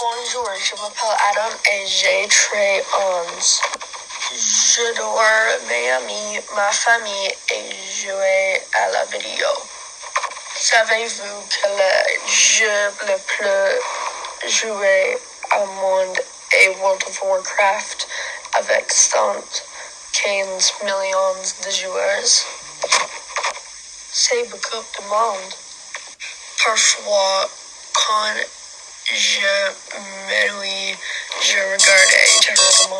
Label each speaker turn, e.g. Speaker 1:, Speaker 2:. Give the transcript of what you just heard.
Speaker 1: Bonjour, je m'appelle Adam et j'ai 13 ans. J'adore mes amis, ma famille et jouer à la vidéo. Savez-vous que le jeu le plus joué au monde est World of Warcraft avec 115 millions de joueurs? C'est beaucoup de monde. Parfois, quand je m'ennuie, je regarde.